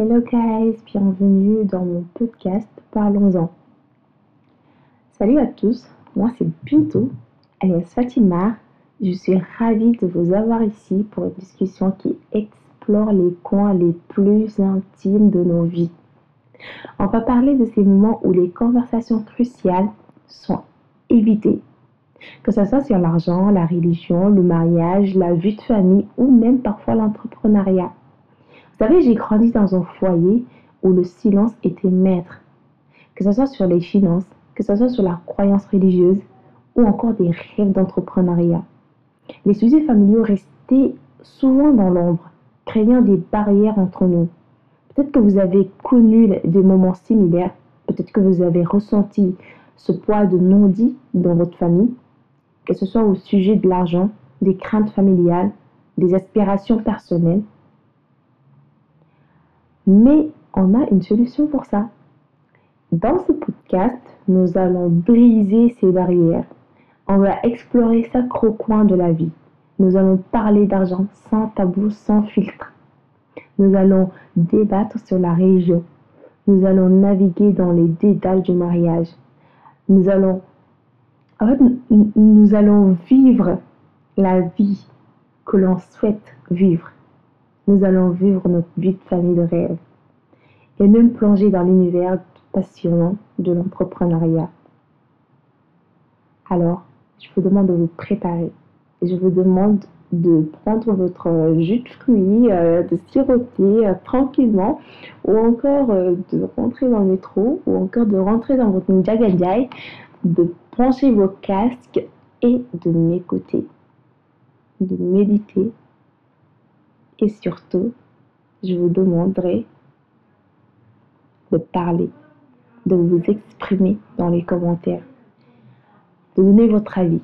Hello guys, bienvenue dans mon podcast Parlons-en. Salut à tous, moi c'est Pinto, alias Fatima. Je suis ravie de vous avoir ici pour une discussion qui explore les coins les plus intimes de nos vies. On va parler de ces moments où les conversations cruciales sont évitées. Que ce soit sur l'argent, la religion, le mariage, la vie de famille ou même parfois l'entrepreneuriat. Vous savez, j'ai grandi dans un foyer où le silence était maître. Que ce soit sur les finances, que ce soit sur la croyance religieuse ou encore des rêves d'entrepreneuriat. Les sujets familiaux restaient souvent dans l'ombre, créant des barrières entre nous. Peut-être que vous avez connu des moments similaires, peut-être que vous avez ressenti ce poids de non-dit dans votre famille, que ce soit au sujet de l'argent, des craintes familiales, des aspirations personnelles. Mais on a une solution pour ça. Dans ce podcast, nous allons briser ces barrières. On va explorer chaque recoin de la vie. Nous allons parler d'argent sans tabou, sans filtre. Nous allons débattre sur la religion. Nous allons naviguer dans les dédales du mariage. Nous allons vivre la vie que l'on souhaite vivre. Nous allons vivre notre vie de famille de rêve et même plonger dans l'univers passionnant de l'entrepreneuriat. Alors, je vous demande de vous préparer. Je vous demande de prendre votre jus de fruits, euh, de siroter euh, tranquillement, ou encore euh, de rentrer dans le métro, ou encore de rentrer dans votre Njagajai, de pencher vos casques et de m'écouter, de méditer. Et surtout, je vous demanderai de parler, de vous exprimer dans les commentaires, de donner votre avis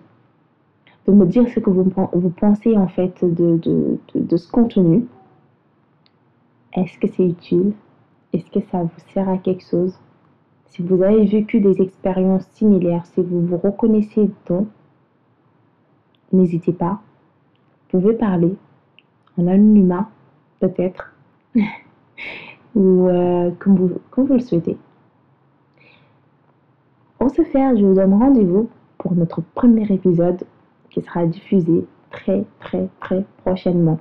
de me dire ce que vous, pensez en fait de, ce contenu. Est-ce que c'est utile? Est-ce que ça vous sert à quelque chose? Si vous avez vécu des expériences similaires, si vous vous reconnaissez dedans, n'hésitez pas. Vous pouvez parler en anonymat, peut-être, ou euh, comme, vous, comme vous le souhaitez. Pour ce faire, je vous donne rendez-vous pour notre premier épisode qui sera diffusé très très très prochainement.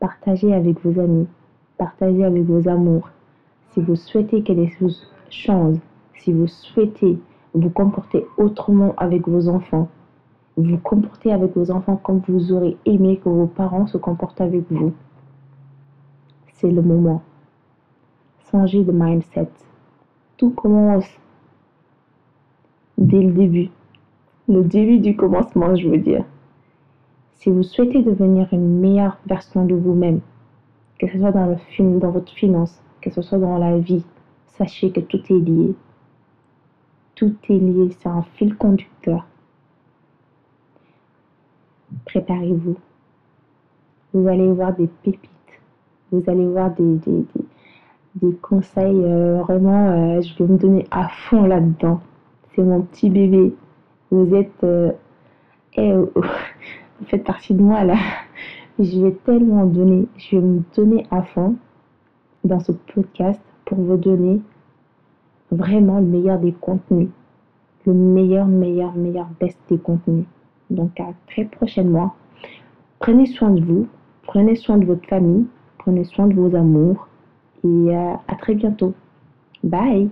Partagez avec vos amis, partagez avec vos amours. Si vous souhaitez que les choses changent, si vous souhaitez vous comporter autrement avec vos enfants, vous comporter avec vos enfants comme vous aurez aimé que vos parents se comportent avec vous, c'est le moment. Changez de mindset. Tout commence dès le début le début du commencement, je veux dire. Si vous souhaitez devenir une meilleure version de vous-même, que ce soit dans, le, dans votre finance, que ce soit dans la vie, sachez que tout est lié. Tout est lié, c'est un fil conducteur. Préparez-vous. Vous allez voir des pépites. Vous allez voir des, des, conseils. Euh, vraiment, euh, je vais me donner à fond là-dedans. C'est mon petit bébé vous êtes, euh, eh, oh, vous faites partie de moi là. Je vais tellement donner, je vais me donner à fond dans ce podcast pour vous donner vraiment le meilleur des contenus. Le meilleur, meilleur, meilleur best des contenus. Donc à très prochainement. Prenez soin de vous, prenez soin de votre famille, prenez soin de vos amours et euh, à très bientôt. Bye